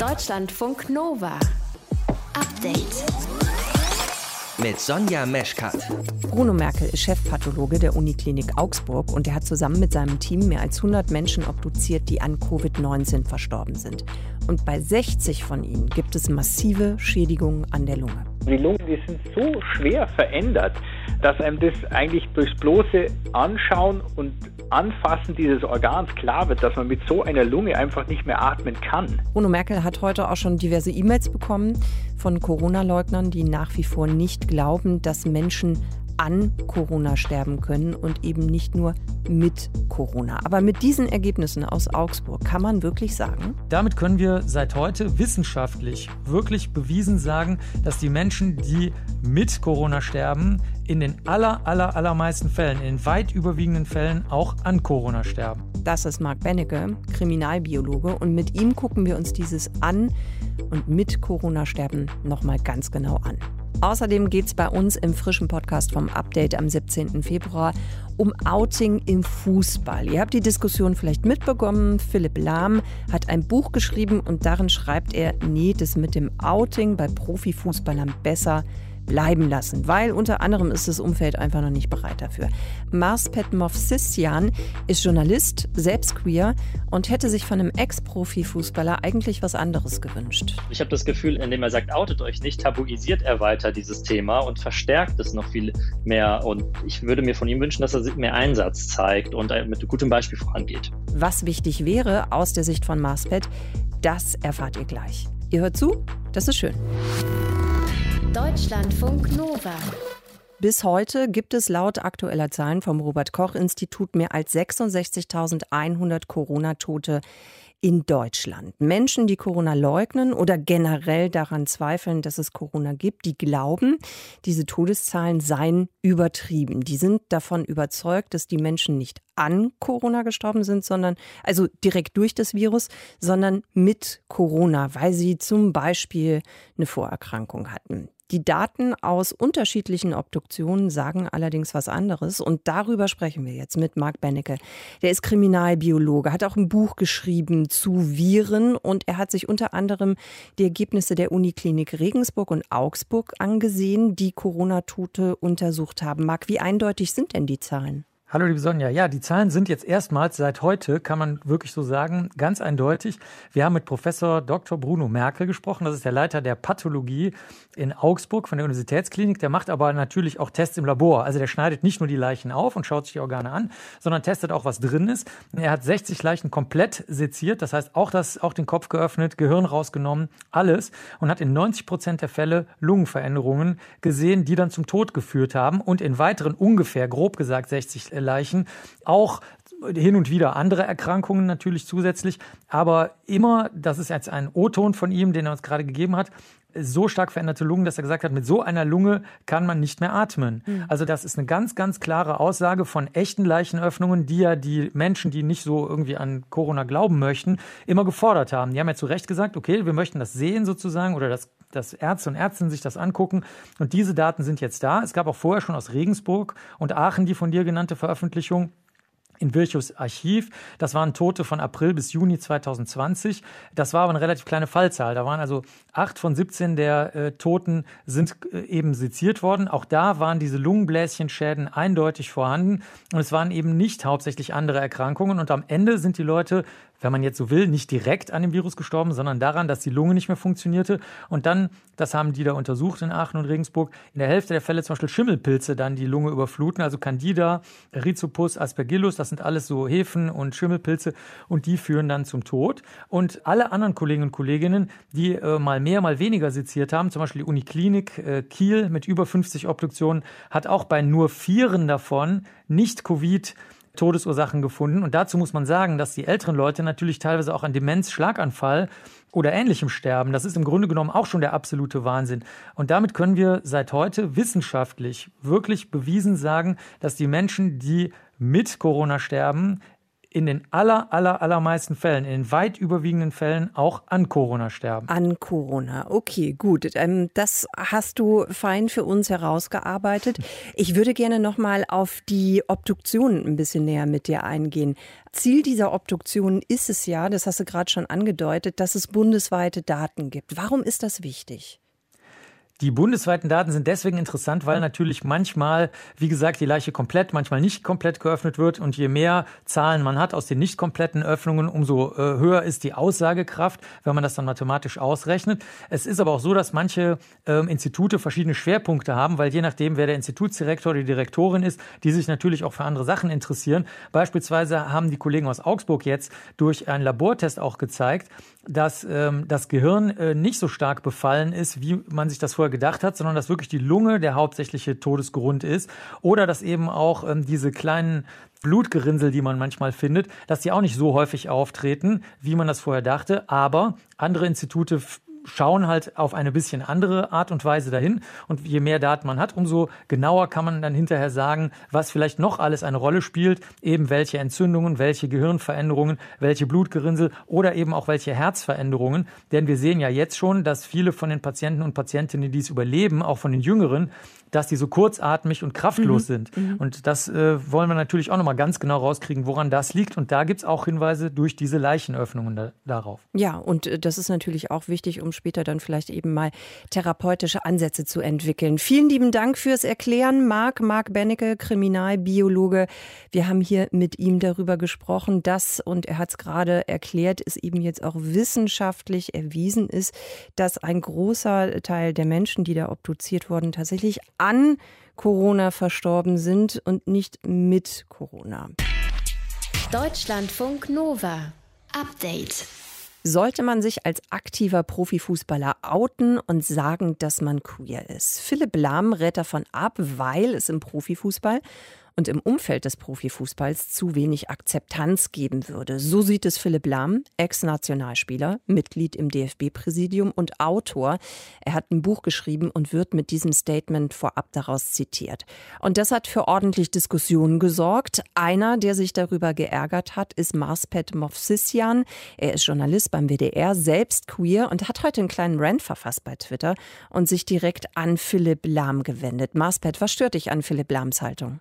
Deutschlandfunk Nova. Update. Mit Sonja Meschkat. Bruno Merkel ist Chefpathologe der Uniklinik Augsburg und er hat zusammen mit seinem Team mehr als 100 Menschen obduziert, die an Covid-19 verstorben sind. Und bei 60 von ihnen gibt es massive Schädigungen an der Lunge. Die Lungen, die sind so schwer verändert, dass einem das eigentlich durchs bloße Anschauen und Anfassen dieses Organs klar wird, dass man mit so einer Lunge einfach nicht mehr atmen kann. Bruno Merkel hat heute auch schon diverse E-Mails bekommen von Corona-Leugnern, die nach wie vor nicht glauben, dass Menschen an Corona sterben können und eben nicht nur mit Corona. Aber mit diesen Ergebnissen aus Augsburg kann man wirklich sagen? Damit können wir seit heute wissenschaftlich wirklich bewiesen sagen, dass die Menschen, die mit Corona sterben, in den aller, aller, allermeisten Fällen, in den weit überwiegenden Fällen auch an Corona sterben. Das ist Marc Bennecke, Kriminalbiologe, und mit ihm gucken wir uns dieses an und mit Corona sterben nochmal ganz genau an. Außerdem geht es bei uns im frischen Podcast vom Update am 17. Februar um Outing im Fußball. Ihr habt die Diskussion vielleicht mitbekommen. Philipp Lahm hat ein Buch geschrieben und darin schreibt er, nee, das mit dem Outing bei Profifußballern besser bleiben lassen, weil unter anderem ist das Umfeld einfach noch nicht bereit dafür. Mars Petmovsissian ist Journalist, selbst queer und hätte sich von einem Ex-Profi-Fußballer eigentlich was anderes gewünscht. Ich habe das Gefühl, indem er sagt, outet euch nicht, tabuisiert er weiter dieses Thema und verstärkt es noch viel mehr. Und ich würde mir von ihm wünschen, dass er mehr Einsatz zeigt und mit gutem Beispiel vorangeht. Was wichtig wäre aus der Sicht von Marspet, das erfahrt ihr gleich. Ihr hört zu, das ist schön. Deutschlandfunk Nova. Bis heute gibt es laut aktueller Zahlen vom Robert Koch Institut mehr als 66.100 Corona-Tote in Deutschland. Menschen, die Corona leugnen oder generell daran zweifeln, dass es Corona gibt, die glauben, diese Todeszahlen seien übertrieben. Die sind davon überzeugt, dass die Menschen nicht an Corona gestorben sind, sondern also direkt durch das Virus, sondern mit Corona, weil sie zum Beispiel eine Vorerkrankung hatten. Die Daten aus unterschiedlichen Obduktionen sagen allerdings was anderes und darüber sprechen wir jetzt mit Marc Bennecke. Der ist Kriminalbiologe, hat auch ein Buch geschrieben zu Viren und er hat sich unter anderem die Ergebnisse der Uniklinik Regensburg und Augsburg angesehen, die Corona-Tote untersucht haben. Marc, wie eindeutig sind denn die Zahlen? Hallo liebe Sonja, ja, die Zahlen sind jetzt erstmals seit heute, kann man wirklich so sagen, ganz eindeutig. Wir haben mit Professor Dr. Bruno Merkel gesprochen, das ist der Leiter der Pathologie in Augsburg von der Universitätsklinik. Der macht aber natürlich auch Tests im Labor. Also der schneidet nicht nur die Leichen auf und schaut sich die Organe an, sondern testet auch, was drin ist. Er hat 60 Leichen komplett seziert, das heißt auch das, auch den Kopf geöffnet, Gehirn rausgenommen, alles und hat in 90 Prozent der Fälle Lungenveränderungen gesehen, die dann zum Tod geführt haben und in weiteren ungefähr, grob gesagt, 60 Leichen. Auch hin und wieder andere Erkrankungen natürlich zusätzlich, aber immer, das ist jetzt ein O-Ton von ihm, den er uns gerade gegeben hat, so stark veränderte Lungen, dass er gesagt hat, mit so einer Lunge kann man nicht mehr atmen. Mhm. Also das ist eine ganz, ganz klare Aussage von echten Leichenöffnungen, die ja die Menschen, die nicht so irgendwie an Corona glauben möchten, immer gefordert haben. Die haben ja zu Recht gesagt, okay, wir möchten das sehen sozusagen oder das dass Ärzte und Ärztinnen sich das angucken. Und diese Daten sind jetzt da. Es gab auch vorher schon aus Regensburg und Aachen die von dir genannte Veröffentlichung in Virchows Archiv. Das waren Tote von April bis Juni 2020. Das war aber eine relativ kleine Fallzahl. Da waren also acht von 17 der äh, Toten sind äh, eben seziert worden. Auch da waren diese Lungenbläschenschäden eindeutig vorhanden. Und es waren eben nicht hauptsächlich andere Erkrankungen. Und am Ende sind die Leute wenn man jetzt so will, nicht direkt an dem Virus gestorben, sondern daran, dass die Lunge nicht mehr funktionierte. Und dann, das haben die da untersucht in Aachen und Regensburg, in der Hälfte der Fälle zum Beispiel Schimmelpilze dann die Lunge überfluten, also Candida, Rhizopus, Aspergillus, das sind alles so Hefen und Schimmelpilze und die führen dann zum Tod. Und alle anderen Kollegen und Kolleginnen, die äh, mal mehr, mal weniger seziert haben, zum Beispiel die Uniklinik äh, Kiel mit über 50 Obduktionen, hat auch bei nur vieren davon nicht Covid Todesursachen gefunden. Und dazu muss man sagen, dass die älteren Leute natürlich teilweise auch an Demenz, Schlaganfall oder ähnlichem sterben. Das ist im Grunde genommen auch schon der absolute Wahnsinn. Und damit können wir seit heute wissenschaftlich wirklich bewiesen sagen, dass die Menschen, die mit Corona sterben, in den aller, aller, allermeisten Fällen, in den weit überwiegenden Fällen auch an Corona sterben. An Corona, okay, gut. Ähm, das hast du fein für uns herausgearbeitet. Ich würde gerne noch mal auf die Obduktion ein bisschen näher mit dir eingehen. Ziel dieser Obduktion ist es ja, das hast du gerade schon angedeutet, dass es bundesweite Daten gibt. Warum ist das wichtig? Die bundesweiten Daten sind deswegen interessant, weil natürlich manchmal, wie gesagt, die Leiche komplett, manchmal nicht komplett geöffnet wird. Und je mehr Zahlen man hat aus den nicht kompletten Öffnungen, umso äh, höher ist die Aussagekraft, wenn man das dann mathematisch ausrechnet. Es ist aber auch so, dass manche ähm, Institute verschiedene Schwerpunkte haben, weil je nachdem, wer der Institutsdirektor oder die Direktorin ist, die sich natürlich auch für andere Sachen interessieren. Beispielsweise haben die Kollegen aus Augsburg jetzt durch einen Labortest auch gezeigt, dass ähm, das Gehirn äh, nicht so stark befallen ist, wie man sich das vorher gedacht hat, sondern dass wirklich die Lunge der hauptsächliche Todesgrund ist. Oder dass eben auch ähm, diese kleinen Blutgerinnsel, die man manchmal findet, dass die auch nicht so häufig auftreten, wie man das vorher dachte. Aber andere Institute schauen halt auf eine bisschen andere Art und Weise dahin. Und je mehr Daten man hat, umso genauer kann man dann hinterher sagen, was vielleicht noch alles eine Rolle spielt, eben welche Entzündungen, welche Gehirnveränderungen, welche Blutgerinnsel oder eben auch welche Herzveränderungen. Denn wir sehen ja jetzt schon, dass viele von den Patienten und Patientinnen, die es überleben, auch von den Jüngeren, dass die so kurzatmig und kraftlos mhm. sind. Mhm. Und das äh, wollen wir natürlich auch nochmal ganz genau rauskriegen, woran das liegt. Und da gibt es auch Hinweise durch diese Leichenöffnungen da, darauf. Ja, und äh, das ist natürlich auch wichtig, um später dann vielleicht eben mal therapeutische Ansätze zu entwickeln. Vielen lieben Dank fürs Erklären, Marc, Marc Bennecke, Kriminalbiologe. Wir haben hier mit ihm darüber gesprochen, dass, und er hat es gerade erklärt, es eben jetzt auch wissenschaftlich erwiesen ist, dass ein großer Teil der Menschen, die da obduziert wurden, tatsächlich an Corona verstorben sind und nicht mit Corona. Deutschlandfunk Nova. Update. Sollte man sich als aktiver Profifußballer outen und sagen, dass man queer ist? Philipp Lahm rät davon ab, weil es im Profifußball und im Umfeld des Profifußballs zu wenig Akzeptanz geben würde. So sieht es Philipp Lahm, Ex-Nationalspieler, Mitglied im DFB-Präsidium und Autor. Er hat ein Buch geschrieben und wird mit diesem Statement vorab daraus zitiert. Und das hat für ordentlich Diskussionen gesorgt. Einer, der sich darüber geärgert hat, ist Marspet Movsisyan. Er ist Journalist beim WDR, selbst queer und hat heute einen kleinen Rant verfasst bei Twitter und sich direkt an Philipp Lahm gewendet. Marspet, was stört dich an Philipp Lahms Haltung?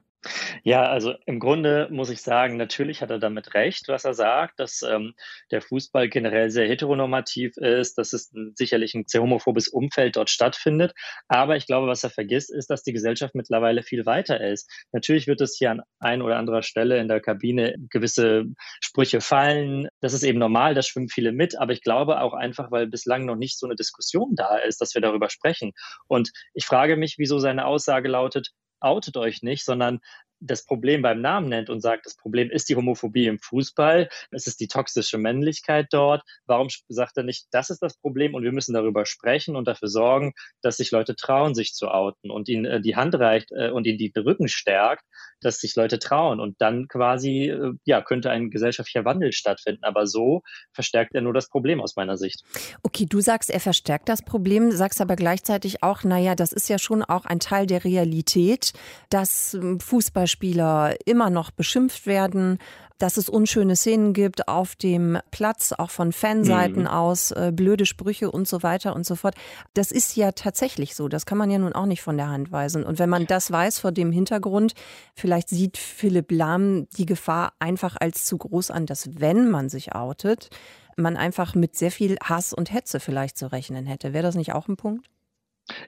Ja, also im Grunde muss ich sagen, natürlich hat er damit recht, was er sagt, dass ähm, der Fußball generell sehr heteronormativ ist, dass es ein, sicherlich ein sehr homophobes Umfeld dort stattfindet. Aber ich glaube, was er vergisst, ist, dass die Gesellschaft mittlerweile viel weiter ist. Natürlich wird es hier an ein oder anderer Stelle in der Kabine gewisse Sprüche fallen. Das ist eben normal, da schwimmen viele mit. Aber ich glaube auch einfach, weil bislang noch nicht so eine Diskussion da ist, dass wir darüber sprechen. Und ich frage mich, wieso seine Aussage lautet, outet euch nicht, sondern das Problem beim Namen nennt und sagt, das Problem ist die Homophobie im Fußball, es ist die toxische Männlichkeit dort. Warum sagt er nicht, das ist das Problem und wir müssen darüber sprechen und dafür sorgen, dass sich Leute trauen, sich zu outen und ihnen äh, die Hand reicht äh, und ihnen die Rücken stärkt, dass sich Leute trauen und dann quasi, äh, ja, könnte ein gesellschaftlicher Wandel stattfinden. Aber so verstärkt er nur das Problem aus meiner Sicht. Okay, du sagst, er verstärkt das Problem, sagst aber gleichzeitig auch, naja, das ist ja schon auch ein Teil der Realität, dass ähm, Fußball Fußballspieler immer noch beschimpft werden, dass es unschöne Szenen gibt auf dem Platz, auch von Fanseiten mhm. aus, äh, blöde Sprüche und so weiter und so fort. Das ist ja tatsächlich so. Das kann man ja nun auch nicht von der Hand weisen. Und wenn man das weiß vor dem Hintergrund, vielleicht sieht Philipp Lahm die Gefahr einfach als zu groß an, dass wenn man sich outet, man einfach mit sehr viel Hass und Hetze vielleicht zu rechnen hätte. Wäre das nicht auch ein Punkt?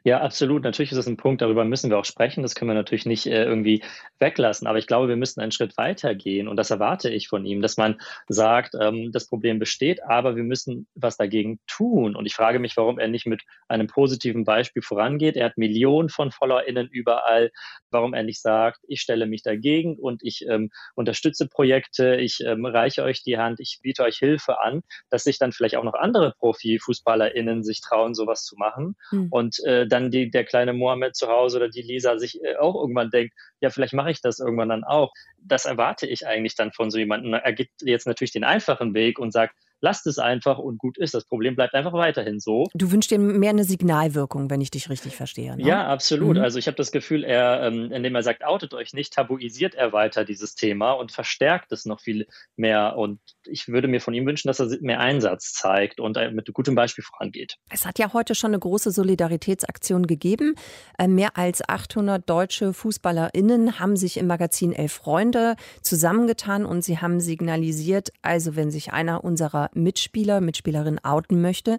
Ja, absolut. Natürlich ist es ein Punkt, darüber müssen wir auch sprechen. Das können wir natürlich nicht äh, irgendwie weglassen. Aber ich glaube, wir müssen einen Schritt weiter gehen. Und das erwarte ich von ihm, dass man sagt, ähm, das Problem besteht, aber wir müssen was dagegen tun. Und ich frage mich, warum er nicht mit einem positiven Beispiel vorangeht. Er hat Millionen von FollowerInnen überall. Warum er nicht sagt, ich stelle mich dagegen und ich ähm, unterstütze Projekte, ich ähm, reiche euch die Hand, ich biete euch Hilfe an, dass sich dann vielleicht auch noch andere Profi-FußballerInnen sich trauen, sowas zu machen. Mhm. Und äh, äh, dann die, der kleine Mohammed zu Hause oder die Lisa sich äh, auch irgendwann denkt, ja, vielleicht mache ich das irgendwann dann auch. Das erwarte ich eigentlich dann von so jemandem. Er geht jetzt natürlich den einfachen Weg und sagt, lasst es einfach und gut ist. Das Problem bleibt einfach weiterhin so. Du wünschst dir mehr eine Signalwirkung, wenn ich dich richtig verstehe. Ne? Ja, absolut. Mhm. Also ich habe das Gefühl, er, ähm, indem er sagt, outet euch nicht, tabuisiert er weiter dieses Thema und verstärkt es noch viel mehr. Und ich würde mir von ihm wünschen, dass er mehr Einsatz zeigt und äh, mit gutem Beispiel vorangeht. Es hat ja heute schon eine große Solidaritätsaktion gegeben. Äh, mehr als 800 deutsche FußballerInnen haben sich im Magazin Elf Freunde zusammengetan und sie haben signalisiert, also wenn sich einer unserer Mitspieler, Mitspielerin outen möchte,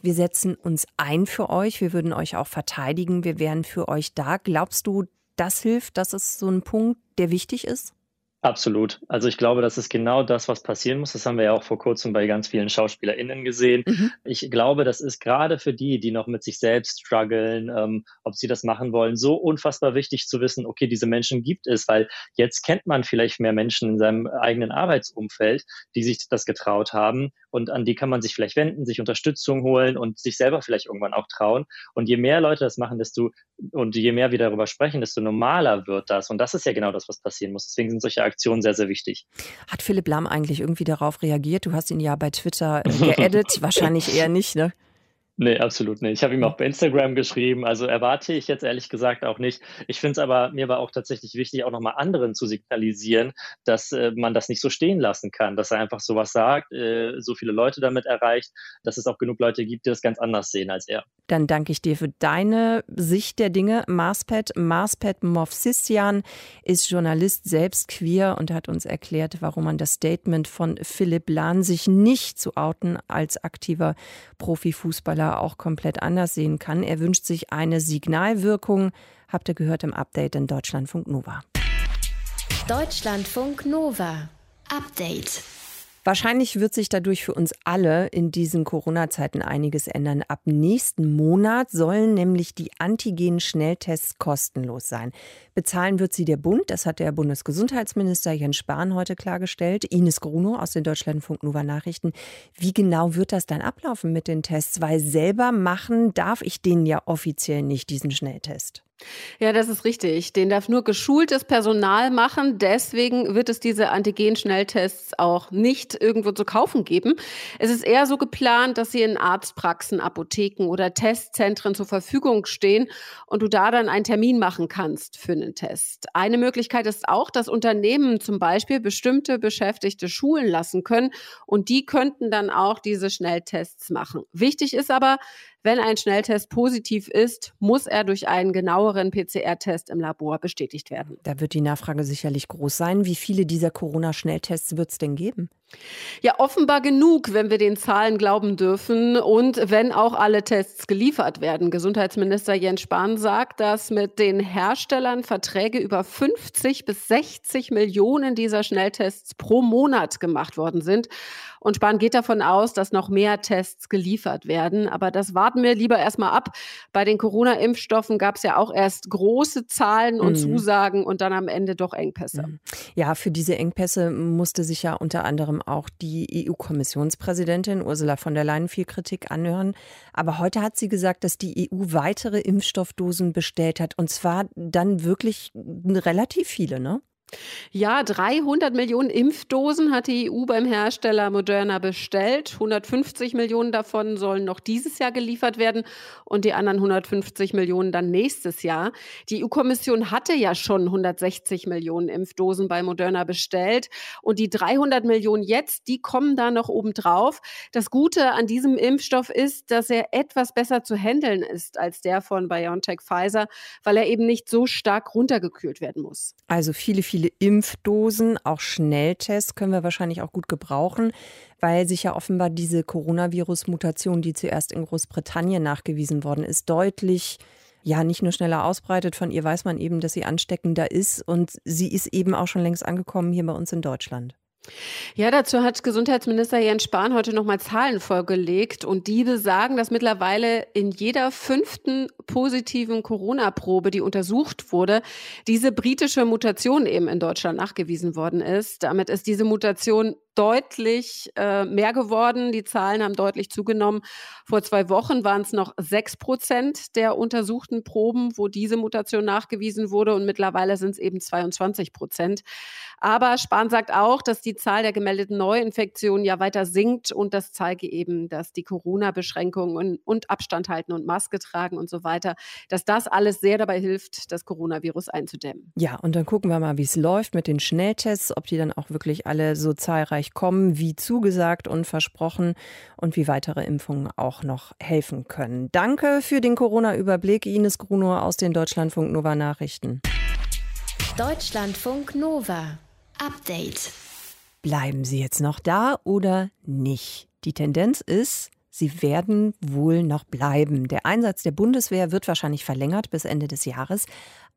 wir setzen uns ein für euch, wir würden euch auch verteidigen, wir wären für euch da. Glaubst du, das hilft? Das ist so ein Punkt, der wichtig ist? Absolut. Also ich glaube, das ist genau das, was passieren muss. Das haben wir ja auch vor kurzem bei ganz vielen SchauspielerInnen gesehen. Mhm. Ich glaube, das ist gerade für die, die noch mit sich selbst strugglen, ähm, ob sie das machen wollen, so unfassbar wichtig zu wissen, okay, diese Menschen gibt es, weil jetzt kennt man vielleicht mehr Menschen in seinem eigenen Arbeitsumfeld, die sich das getraut haben und an die kann man sich vielleicht wenden, sich Unterstützung holen und sich selber vielleicht irgendwann auch trauen. Und je mehr Leute das machen, desto und je mehr wir darüber sprechen, desto normaler wird das. Und das ist ja genau das, was passieren muss. Deswegen sind solche Aktionen sehr, sehr wichtig. Hat Philipp Lahm eigentlich irgendwie darauf reagiert? Du hast ihn ja bei Twitter äh, geedit, wahrscheinlich eher nicht, ne? Nee, absolut nicht. Ich habe ihm auch bei Instagram geschrieben, also erwarte ich jetzt ehrlich gesagt auch nicht. Ich finde es aber, mir war auch tatsächlich wichtig, auch nochmal anderen zu signalisieren, dass äh, man das nicht so stehen lassen kann, dass er einfach sowas sagt, äh, so viele Leute damit erreicht, dass es auch genug Leute gibt, die das ganz anders sehen als er. Dann danke ich dir für deine Sicht der Dinge. Marspet, Marspet Movsissian ist Journalist, selbst queer und hat uns erklärt, warum man das Statement von Philipp Lahn, sich nicht zu outen als aktiver Profifußballer, auch komplett anders sehen kann. Er wünscht sich eine Signalwirkung. Habt ihr gehört im Update in Deutschlandfunk Nova. Deutschlandfunk Nova. Update. Wahrscheinlich wird sich dadurch für uns alle in diesen Corona-Zeiten einiges ändern. Ab nächsten Monat sollen nämlich die Antigen-Schnelltests kostenlos sein. Bezahlen wird sie der Bund, das hat der Bundesgesundheitsminister Jens Spahn heute klargestellt. Ines Gruno aus den Deutschlandfunk Nova Nachrichten. Wie genau wird das dann ablaufen mit den Tests? Weil selber machen darf ich den ja offiziell nicht, diesen Schnelltest. Ja, das ist richtig. Den darf nur geschultes Personal machen. Deswegen wird es diese Antigen-Schnelltests auch nicht irgendwo zu kaufen geben. Es ist eher so geplant, dass sie in Arztpraxen, Apotheken oder Testzentren zur Verfügung stehen und du da dann einen Termin machen kannst für einen Test. Eine Möglichkeit ist auch, dass Unternehmen zum Beispiel bestimmte Beschäftigte schulen lassen können und die könnten dann auch diese Schnelltests machen. Wichtig ist aber, wenn ein Schnelltest positiv ist, muss er durch einen genaueren PCR-Test im Labor bestätigt werden. Da wird die Nachfrage sicherlich groß sein. Wie viele dieser Corona-Schnelltests wird es denn geben? Ja, offenbar genug, wenn wir den Zahlen glauben dürfen und wenn auch alle Tests geliefert werden. Gesundheitsminister Jens Spahn sagt, dass mit den Herstellern Verträge über 50 bis 60 Millionen dieser Schnelltests pro Monat gemacht worden sind. Und Spahn geht davon aus, dass noch mehr Tests geliefert werden. Aber das warten wir lieber erstmal ab. Bei den Corona-Impfstoffen gab es ja auch erst große Zahlen und mhm. Zusagen und dann am Ende doch Engpässe. Mhm. Ja, für diese Engpässe musste sich ja unter anderem auch die EU-Kommissionspräsidentin Ursula von der Leyen viel Kritik anhören. Aber heute hat sie gesagt, dass die EU weitere Impfstoffdosen bestellt hat. Und zwar dann wirklich relativ viele, ne? Ja, 300 Millionen Impfdosen hat die EU beim Hersteller Moderna bestellt. 150 Millionen davon sollen noch dieses Jahr geliefert werden und die anderen 150 Millionen dann nächstes Jahr. Die EU-Kommission hatte ja schon 160 Millionen Impfdosen bei Moderna bestellt und die 300 Millionen jetzt, die kommen da noch obendrauf. Das Gute an diesem Impfstoff ist, dass er etwas besser zu handeln ist als der von BioNTech Pfizer, weil er eben nicht so stark runtergekühlt werden muss. Also viele, viele viele Impfdosen, auch Schnelltests können wir wahrscheinlich auch gut gebrauchen, weil sich ja offenbar diese Coronavirus-Mutation, die zuerst in Großbritannien nachgewiesen worden ist, deutlich ja nicht nur schneller ausbreitet. Von ihr weiß man eben, dass sie ansteckender ist und sie ist eben auch schon längst angekommen hier bei uns in Deutschland. Ja, dazu hat Gesundheitsminister Jens Spahn heute nochmal Zahlen vorgelegt und die besagen, dass mittlerweile in jeder fünften positiven Corona-Probe, die untersucht wurde, diese britische Mutation eben in Deutschland nachgewiesen worden ist. Damit ist diese Mutation deutlich äh, mehr geworden. Die Zahlen haben deutlich zugenommen. Vor zwei Wochen waren es noch sechs Prozent der untersuchten Proben, wo diese Mutation nachgewiesen wurde. Und mittlerweile sind es eben 22 Prozent. Aber Spahn sagt auch, dass die Zahl der gemeldeten Neuinfektionen ja weiter sinkt. Und das zeige eben, dass die Corona-Beschränkungen und Abstand halten und Maske tragen und so weiter, dass das alles sehr dabei hilft, das Coronavirus einzudämmen. Ja, und dann gucken wir mal, wie es läuft mit den Schnelltests, ob die dann auch wirklich alle so zahlreich kommen, wie zugesagt und versprochen und wie weitere Impfungen auch noch helfen können. Danke für den Corona-Überblick, Ines Gruno aus den Deutschlandfunk Nova Nachrichten. Deutschlandfunk Nova. Update. Bleiben Sie jetzt noch da oder nicht? Die Tendenz ist, Sie werden wohl noch bleiben. Der Einsatz der Bundeswehr wird wahrscheinlich verlängert bis Ende des Jahres.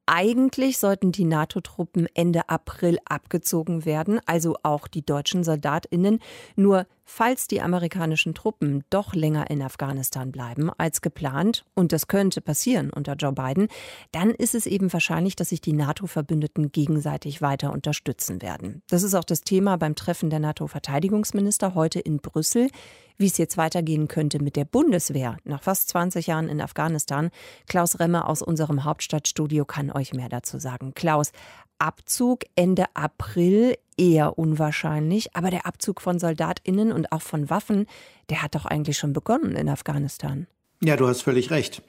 Eigentlich sollten die NATO-Truppen Ende April abgezogen werden, also auch die deutschen Soldatinnen. Nur falls die amerikanischen Truppen doch länger in Afghanistan bleiben als geplant, und das könnte passieren unter Joe Biden, dann ist es eben wahrscheinlich, dass sich die NATO-Verbündeten gegenseitig weiter unterstützen werden. Das ist auch das Thema beim Treffen der NATO-Verteidigungsminister heute in Brüssel wie es jetzt weitergehen könnte mit der Bundeswehr nach fast 20 Jahren in Afghanistan. Klaus Remmer aus unserem Hauptstadtstudio kann euch mehr dazu sagen. Klaus, Abzug Ende April eher unwahrscheinlich, aber der Abzug von Soldatinnen und auch von Waffen, der hat doch eigentlich schon begonnen in Afghanistan. Ja, du hast völlig recht.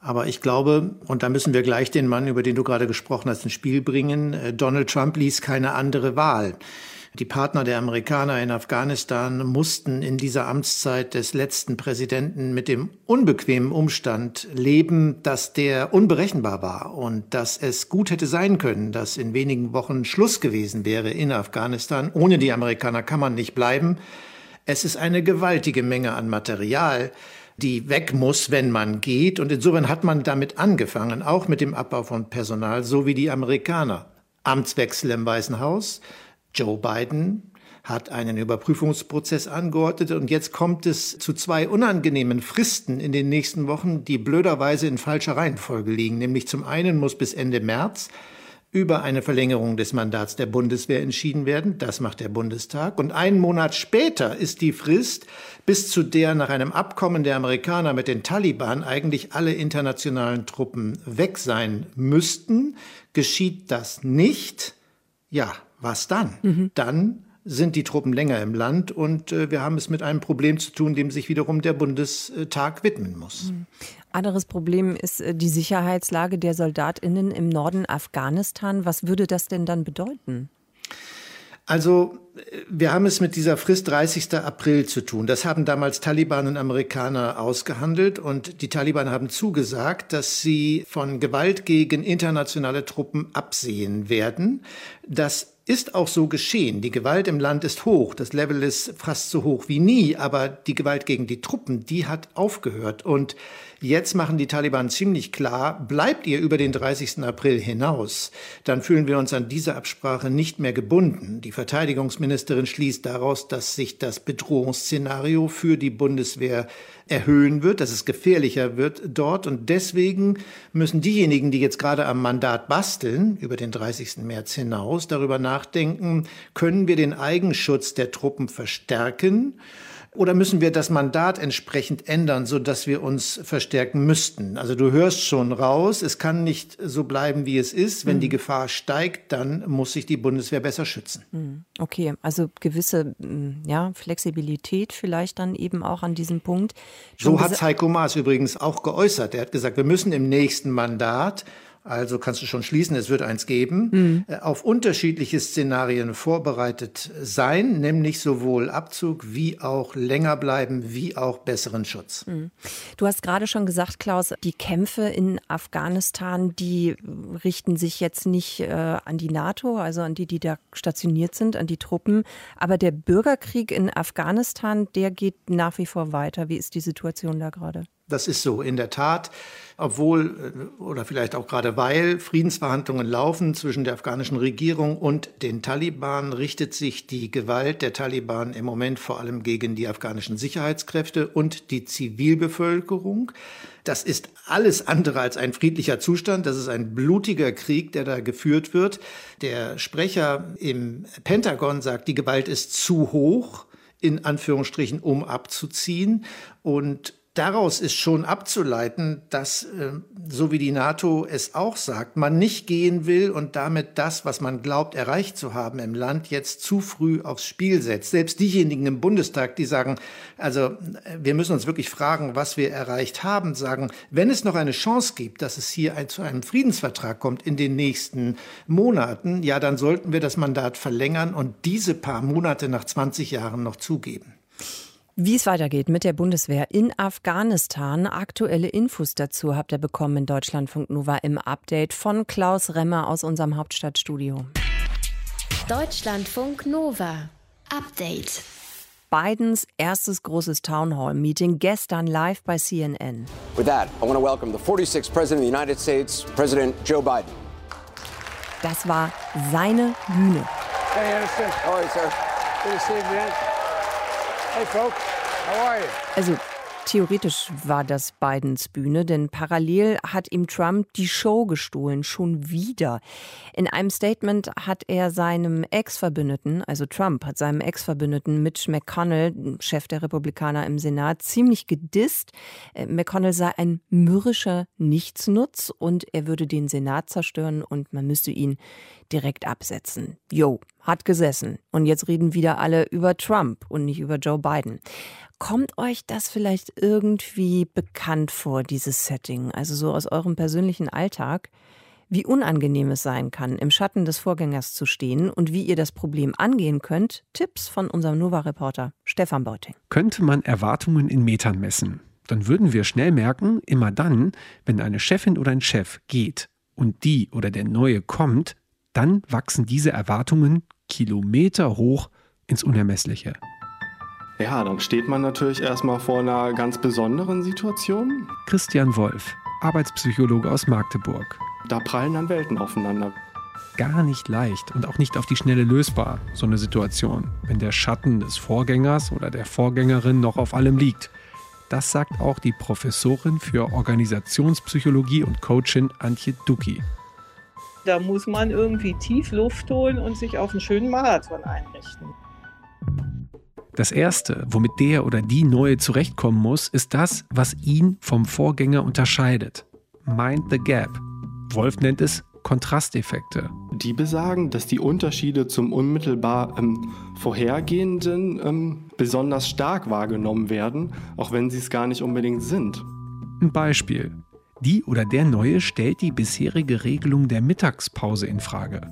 Aber ich glaube, und da müssen wir gleich den Mann, über den du gerade gesprochen hast, ins Spiel bringen, äh, Donald Trump ließ keine andere Wahl. Die Partner der Amerikaner in Afghanistan mussten in dieser Amtszeit des letzten Präsidenten mit dem unbequemen Umstand leben, dass der unberechenbar war und dass es gut hätte sein können, dass in wenigen Wochen Schluss gewesen wäre in Afghanistan. Ohne die Amerikaner kann man nicht bleiben. Es ist eine gewaltige Menge an Material, die weg muss, wenn man geht. Und insofern hat man damit angefangen, auch mit dem Abbau von Personal, so wie die Amerikaner. Amtswechsel im Weißen Haus, Joe Biden hat einen Überprüfungsprozess angeordnet und jetzt kommt es zu zwei unangenehmen Fristen in den nächsten Wochen, die blöderweise in falscher Reihenfolge liegen. Nämlich zum einen muss bis Ende März über eine Verlängerung des Mandats der Bundeswehr entschieden werden. Das macht der Bundestag. Und einen Monat später ist die Frist, bis zu der nach einem Abkommen der Amerikaner mit den Taliban eigentlich alle internationalen Truppen weg sein müssten. Geschieht das nicht? Ja, was dann? Mhm. Dann sind die Truppen länger im Land und äh, wir haben es mit einem Problem zu tun, dem sich wiederum der Bundestag widmen muss. Mhm. Anderes Problem ist äh, die Sicherheitslage der Soldatinnen im Norden Afghanistan. Was würde das denn dann bedeuten? Also wir haben es mit dieser Frist 30. April zu tun. Das haben damals Taliban und Amerikaner ausgehandelt und die Taliban haben zugesagt, dass sie von Gewalt gegen internationale Truppen absehen werden. Das ist auch so geschehen. Die Gewalt im Land ist hoch. Das Level ist fast so hoch wie nie. Aber die Gewalt gegen die Truppen, die hat aufgehört. Und jetzt machen die Taliban ziemlich klar, bleibt ihr über den 30. April hinaus, dann fühlen wir uns an diese Absprache nicht mehr gebunden. Die Verteidigungsministerin schließt daraus, dass sich das Bedrohungsszenario für die Bundeswehr erhöhen wird, dass es gefährlicher wird dort. Und deswegen müssen diejenigen, die jetzt gerade am Mandat basteln, über den 30. März hinaus, darüber nachdenken, können wir den Eigenschutz der Truppen verstärken oder müssen wir das Mandat entsprechend ändern, so dass wir uns verstärken müssten? Also du hörst schon raus, es kann nicht so bleiben, wie es ist. Wenn mhm. die Gefahr steigt, dann muss sich die Bundeswehr besser schützen. Mhm. Okay, also gewisse mm, ja, Flexibilität vielleicht dann eben auch an diesem Punkt. Schon so hat Heiko Maas übrigens auch geäußert. Er hat gesagt, wir müssen im nächsten Mandat also kannst du schon schließen, es wird eins geben, mhm. Äh, auf unterschiedliche Szenarien vorbereitet sein, nämlich sowohl Abzug wie auch länger bleiben, wie auch besseren Schutz. Mhm. Du hast gerade schon gesagt, Klaus, die Kämpfe in Afghanistan, die richten sich jetzt nicht äh, an die NATO, also an die, die da stationiert sind, an die Truppen, aber der Bürgerkrieg in Afghanistan, der geht nach wie vor weiter. Wie ist die Situation da gerade? Das ist so, in der Tat obwohl äh, oder vielleicht auch gerade weil Friedensverhandlungen laufen zwischen der afghanischen Regierung und den Taliban, richtet sich die Gewalt der Taliban im Moment vor allem gegen die afghanischen Sicherheitskräfte und die Zivilbevölkerung. Das ist alles andere als ein friedlicher Zustand. Das ist ein blutiger Krieg, der da geführt wird. Der Sprecher im Pentagon sagt, die Gewalt ist zu hoch in Anführungsstrichen, um abzuziehen. Und Daraus ist schon abzuleiten, dass, äh, so wie die NATO es auch sagt, man nicht gehen will und damit das, was man glaubt erreicht zu haben im Land, jetzt zu früh aufs Spiel setzt. Selbst diejenigen im Bundestag, die sagen, also wir müssen uns wirklich fragen, was wir erreicht haben, sagen, wenn es noch eine Chance gibt, dass es hier zu einem Friedensvertrag kommt in den nächsten Monaten, ja, dann sollten wir das Mandat verlängern und diese paar Monate nach 20 Jahren noch zugeben. Wie es weitergeht mit der Bundeswehr in Afghanistan. Aktuelle Infos dazu habt ihr bekommen in Deutschlandfunk Nova im Update von Klaus Remmer aus unserem Hauptstadtstudio. Deutschlandfunk Nova. Update. Bidens erstes großes Townhall-Meeting gestern live bei CNN. With that, I want to welcome the 46th President of the United States, President Joe Biden. Das war seine Bühne. Hey, Anderson. How are you, sir? Good to see you, man. Hey folks, how are you? Also Theoretisch war das Bidens Bühne, denn parallel hat ihm Trump die Show gestohlen, schon wieder. In einem Statement hat er seinem Ex-Verbündeten, also Trump, hat seinem Ex-Verbündeten Mitch McConnell, Chef der Republikaner im Senat, ziemlich gedisst. Äh, McConnell sei ein mürrischer Nichtsnutz und er würde den Senat zerstören und man müsste ihn direkt absetzen. Jo, hat gesessen. Und jetzt reden wieder alle über Trump und nicht über Joe Biden. Kommt euch das vielleicht irgendwie bekannt vor, dieses Setting? Also so aus eurem persönlichen Alltag? Wie unangenehm es sein kann, im Schatten des Vorgängers zu stehen und wie ihr das Problem angehen könnt? Tipps von unserem Nova-Reporter Stefan Beuting. Könnte man Erwartungen in Metern messen? Dann würden wir schnell merken, immer dann, wenn eine Chefin oder ein Chef geht und die oder der Neue kommt, dann wachsen diese Erwartungen Kilometer hoch ins Unermessliche. Ja, dann steht man natürlich erstmal vor einer ganz besonderen Situation. Christian Wolf, Arbeitspsychologe aus Magdeburg. Da prallen dann Welten aufeinander. Gar nicht leicht und auch nicht auf die Schnelle lösbar, so eine Situation, wenn der Schatten des Vorgängers oder der Vorgängerin noch auf allem liegt. Das sagt auch die Professorin für Organisationspsychologie und Coachin Antje Ducki. Da muss man irgendwie tief Luft holen und sich auf einen schönen Marathon einrichten. Das Erste, womit der oder die Neue zurechtkommen muss, ist das, was ihn vom Vorgänger unterscheidet. Mind the Gap. Wolf nennt es Kontrasteffekte. Die besagen, dass die Unterschiede zum unmittelbar ähm, vorhergehenden ähm, besonders stark wahrgenommen werden, auch wenn sie es gar nicht unbedingt sind. Ein Beispiel. Die oder der Neue stellt die bisherige Regelung der Mittagspause in Frage.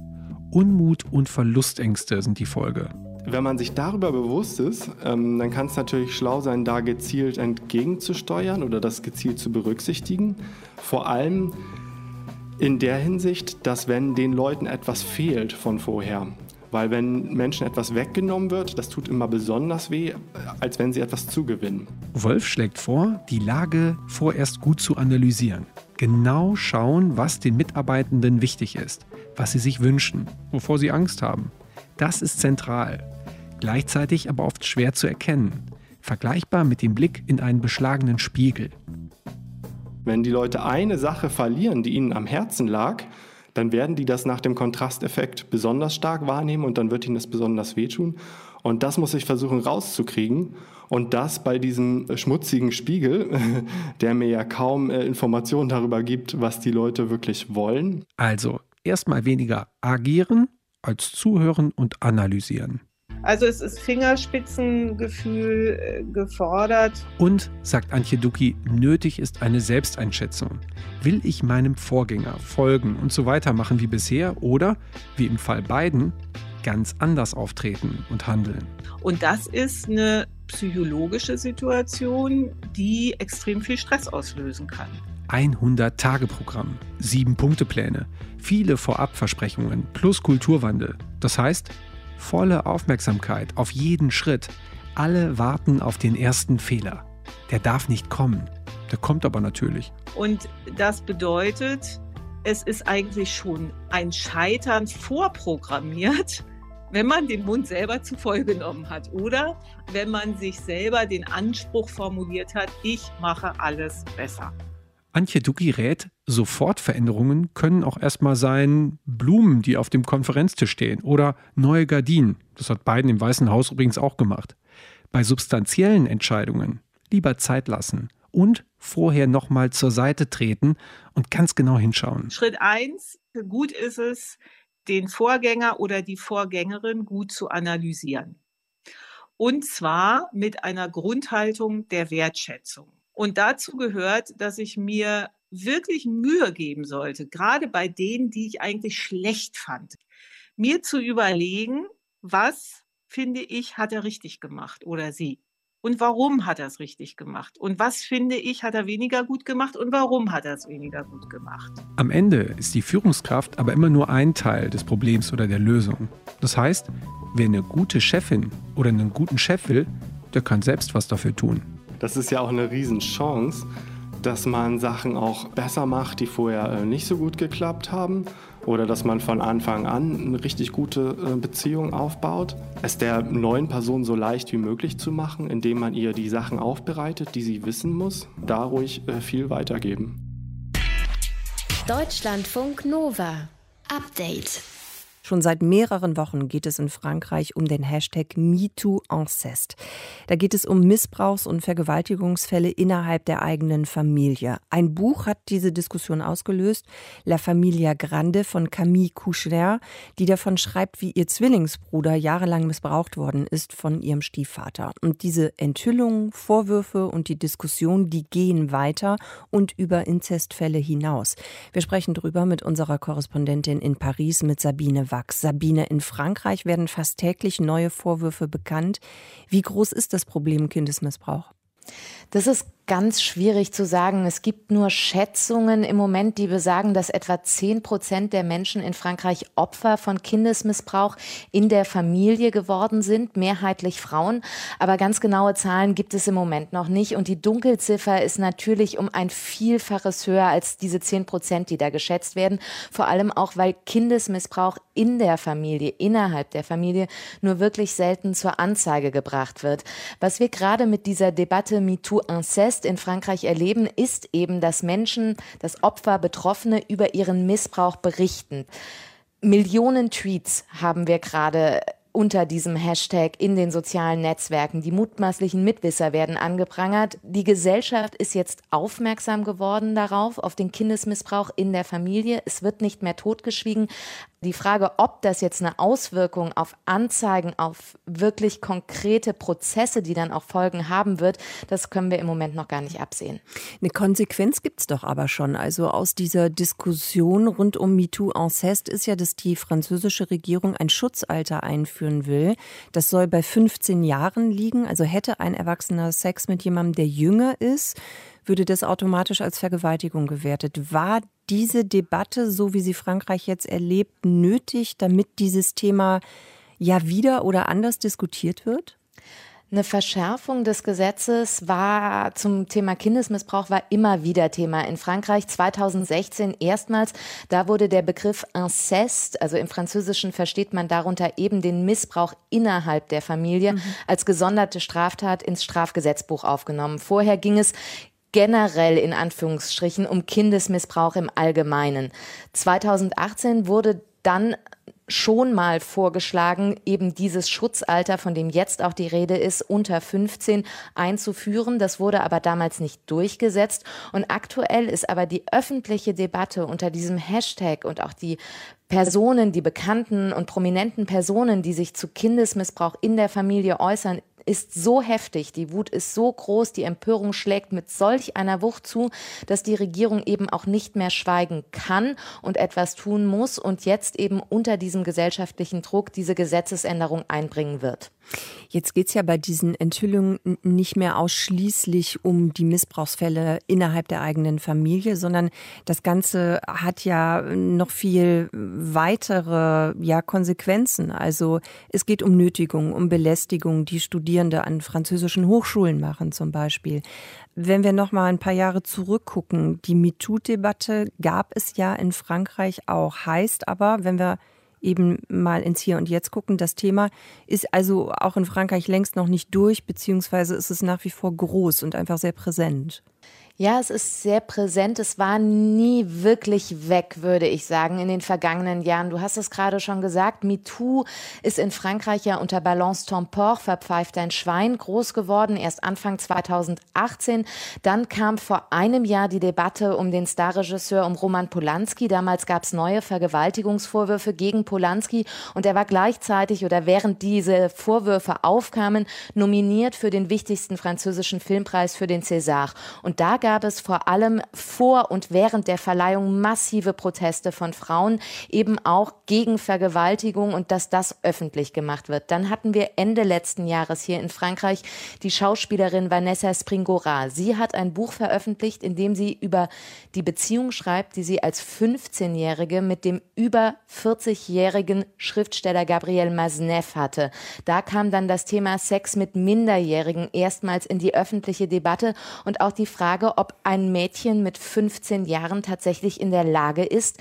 Unmut und Verlustängste sind die Folge. Wenn man sich darüber bewusst ist, ähm, dann kann es natürlich schlau sein, da gezielt entgegenzusteuern oder das gezielt zu berücksichtigen. Vor allem in der Hinsicht, dass wenn den Leuten etwas fehlt von vorher, weil wenn Menschen etwas weggenommen wird, das tut immer besonders weh, als wenn sie etwas zugewinnen. Wolf schlägt vor, die Lage vorerst gut zu analysieren. Genau schauen, was den Mitarbeitenden wichtig ist, was sie sich wünschen, wovor sie Angst haben. Das ist zentral. Gleichzeitig aber oft schwer zu erkennen. Vergleichbar mit dem Blick in einen beschlagenen Spiegel. Wenn die Leute eine Sache verlieren, die ihnen am Herzen lag, dann werden die das nach dem Kontrasteffekt besonders stark wahrnehmen und dann wird ihnen das besonders wehtun. Und das muss ich versuchen rauszukriegen. Und das bei diesem schmutzigen Spiegel, der mir ja kaum äh, Informationen darüber gibt, was die Leute wirklich wollen. Also erstmal weniger agieren als zuhören und analysieren. Also es ist Fingerspitzengefühl äh, gefordert. Und, sagt Antje Ducki, nötig ist eine Selbsteinschätzung. Will ich meinem Vorgänger folgen und so weitermachen wie bisher oder, wie im Fall beiden, ganz anders auftreten und handeln? Und das ist eine psychologische Situation, die extrem viel Stress auslösen kann. 100-Tage-Programm, sieben Punktepläne, viele Vorabversprechungen plus Kulturwandel. Das heißt, volle Aufmerksamkeit auf jeden Schritt. Alle warten auf den ersten Fehler. Der darf nicht kommen. Der kommt aber natürlich. Und das bedeutet, es ist eigentlich schon ein Scheitern vorprogrammiert, wenn man den Mund selber zu voll genommen hat oder wenn man sich selber den Anspruch formuliert hat, ich mache alles besser. Antje Ducki rät, Sofortveränderungen können auch erstmal sein Blumen, die auf dem Konferenztisch stehen oder neue Gardinen. Das hat Biden im Weißen Haus übrigens auch gemacht. Bei substanziellen Entscheidungen lieber Zeit lassen und vorher nochmal zur Seite treten und ganz genau hinschauen. Schritt eins, gut ist es, den Vorgänger oder die Vorgängerin gut zu analysieren. Und zwar mit einer Grundhaltung der Wertschätzung. Und dazu gehört, dass ich mir wirklich Mühe geben sollte, gerade bei denen, die ich eigentlich schlecht fand, mir zu überlegen, was finde ich, hat er richtig gemacht oder sie. Und warum hat er es richtig gemacht? Und was finde ich, hat er weniger gut gemacht und warum hat er es weniger gut gemacht? Am Ende ist die Führungskraft aber immer nur ein Teil des Problems oder der Lösung. Das heißt, wer eine gute Chefin oder einen guten Chef will, der kann selbst was dafür tun. Das ist ja auch eine Riesenchance, dass man Sachen auch besser macht, die vorher äh, nicht so gut geklappt haben. Oder dass man von Anfang an eine richtig gute äh, Beziehung aufbaut. Es der neuen Person so leicht wie möglich zu machen, indem man ihr die Sachen aufbereitet, die sie wissen muss. Da ruhig äh, viel weitergeben. Deutschlandfunk Nova. Update. Schon seit mehreren Wochen geht es in Frankreich um den Hashtag MeTooAncest. Da geht es um Missbrauchs- und Vergewaltigungsfälle innerhalb der eigenen Familie. Ein Buch hat diese Diskussion ausgelöst, La Familia Grande von Camille Couchner, die davon schreibt, wie ihr Zwillingsbruder jahrelang missbraucht worden ist von ihrem Stiefvater. Und diese Enthüllungen, Vorwürfe und die Diskussion, die gehen weiter und über Inzestfälle hinaus. Wir sprechen darüber mit unserer Korrespondentin in Paris, mit Sabine Wachs. Sabine, in Frankreich werden fast täglich neue Vorwürfe bekannt. Wie groß ist das Problem Kindesmissbrauch? Das ist ganz schwierig zu sagen. Es gibt nur Schätzungen im Moment, die besagen, dass etwa 10 Prozent der Menschen in Frankreich Opfer von Kindesmissbrauch in der Familie geworden sind, mehrheitlich Frauen. Aber ganz genaue Zahlen gibt es im Moment noch nicht. Und die Dunkelziffer ist natürlich um ein Vielfaches höher als diese 10 Prozent, die da geschätzt werden. Vor allem auch, weil Kindesmissbrauch in der Familie, innerhalb der Familie, nur wirklich selten zur Anzeige gebracht wird. Was wir gerade mit dieser Debatte MeToo Incest jetzt in Frankreich erleben, ist eben, dass Menschen, dass Opfer, Betroffene über ihren Missbrauch berichten. Millionen Tweets haben wir gerade unter diesem Hashtag in den sozialen Netzwerken. Die mutmaßlichen Mitwisser werden angeprangert. Die Gesellschaft ist jetzt aufmerksam geworden darauf, auf den Kindesmissbrauch in der Familie. Es wird nicht mehr totgeschwiegen. Die Frage, ob das jetzt eine Auswirkung auf Anzeigen, auf wirklich konkrete Prozesse, die dann auch Folgen haben wird, das können wir im Moment noch gar nicht absehen. Eine Konsequenz gibt es doch aber schon. Also aus dieser Diskussion rund um MeToo Ancest ist ja, dass die französische Regierung ein Schutzalter einführen will. Das soll bei 15 Jahren liegen. Also hätte ein Erwachsener Sex mit jemandem, der jünger ist, würde das automatisch als Vergewaltigung gewertet. War diese Debatte, so wie sie Frankreich jetzt erlebt, nötig, damit dieses Thema ja wieder oder anders diskutiert wird? Eine Verschärfung des Gesetzes war zum Thema Kindesmissbrauch war immer wieder Thema in Frankreich 2016 erstmals. Da wurde der Begriff Incest, also im Französischen versteht man darunter eben den Missbrauch innerhalb der Familie, mhm. als gesonderte Straftat ins Strafgesetzbuch aufgenommen. Vorher ging es generell in Anführungsstrichen um Kindesmissbrauch im Allgemeinen. 2018 wurde dann schon mal vorgeschlagen, eben dieses Schutzalter, von dem jetzt auch die Rede ist, unter 15 einzuführen. Das wurde aber damals nicht durchgesetzt. Und aktuell ist aber die öffentliche Debatte unter diesem Hashtag und auch die Personen, die bekannten und prominenten Personen, die sich zu Kindesmissbrauch in der Familie äußern, ist so heftig, die Wut ist so groß, die Empörung schlägt mit solch einer Wucht zu, dass die Regierung eben auch nicht mehr schweigen kann und etwas tun muss und jetzt eben unter diesem gesellschaftlichen Druck diese Gesetzesänderung einbringen wird. Jetzt geht es ja bei diesen Enthüllungen nicht mehr ausschließlich um die Missbrauchsfälle innerhalb der eigenen Familie, sondern das Ganze hat ja noch viel weitere ja, Konsequenzen. Also es geht um Nötigung, um Belästigung, die studieren Studierende an französischen Hochschulen machen zum Beispiel. Wenn wir noch mal ein paar Jahre zurückgucken, die MeToo-Debatte gab es ja in Frankreich auch. Heißt aber, wenn wir eben mal ins Hier und Jetzt gucken, das Thema ist also auch in Frankreich längst noch nicht durch, beziehungsweise ist es nach wie vor groß und einfach sehr präsent. Ja, es ist sehr präsent. Es war nie wirklich weg, würde ich sagen, in den vergangenen Jahren. Du hast es gerade schon gesagt. MeToo ist in Frankreich ja unter Balance Tempor, verpfeift ein Schwein, groß geworden, erst Anfang 2018. Dann kam vor einem Jahr die Debatte um den Starregisseur, um Roman Polanski. Damals gab es neue Vergewaltigungsvorwürfe gegen Polanski und er war gleichzeitig oder während diese Vorwürfe aufkamen, nominiert für den wichtigsten französischen Filmpreis für den César. Und da gab gab es vor allem vor und während der Verleihung massive Proteste von Frauen, eben auch gegen Vergewaltigung und dass das öffentlich gemacht wird. Dann hatten wir Ende letzten Jahres hier in Frankreich die Schauspielerin Vanessa Springora. Sie hat ein Buch veröffentlicht, in dem sie über die Beziehung schreibt, die sie als 15-Jährige mit dem über 40-jährigen Schriftsteller Gabriel Maznev hatte. Da kam dann das Thema Sex mit Minderjährigen erstmals in die öffentliche Debatte und auch die Frage, ob ein Mädchen mit 15 Jahren tatsächlich in der Lage ist,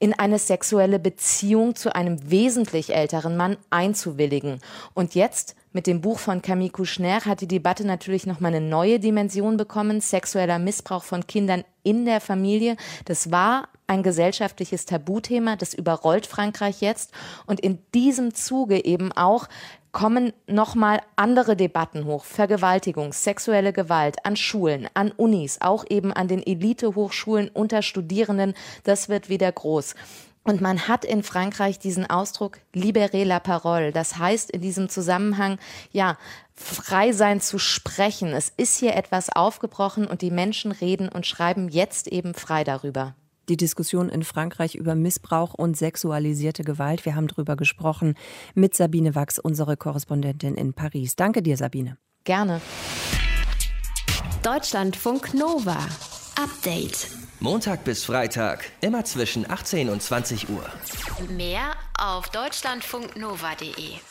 in eine sexuelle Beziehung zu einem wesentlich älteren Mann einzuwilligen. Und jetzt mit dem Buch von Camille Kouchner hat die Debatte natürlich noch mal eine neue Dimension bekommen. Sexueller Missbrauch von Kindern in der Familie. Das war ein gesellschaftliches Tabuthema. Das überrollt Frankreich jetzt. Und in diesem Zuge eben auch kommen nochmal andere Debatten hoch. Vergewaltigung, sexuelle Gewalt an Schulen, an Unis, auch eben an den Elitehochschulen unter Studierenden. Das wird wieder groß. Und man hat in Frankreich diesen Ausdruck libérer la parole. Das heißt in diesem Zusammenhang, ja, frei sein zu sprechen. Es ist hier etwas aufgebrochen und die Menschen reden und schreiben jetzt eben frei darüber die Diskussion in Frankreich über Missbrauch und sexualisierte Gewalt. Wir haben darüber gesprochen mit Sabine Wachs, unsere Korrespondentin in Paris. Danke dir, Sabine. Gerne. Deutschlandfunk Nova. Update. Montag bis Freitag, immer zwischen 18 und 20 Uhr. Mehr auf deutschlandfunknova.de.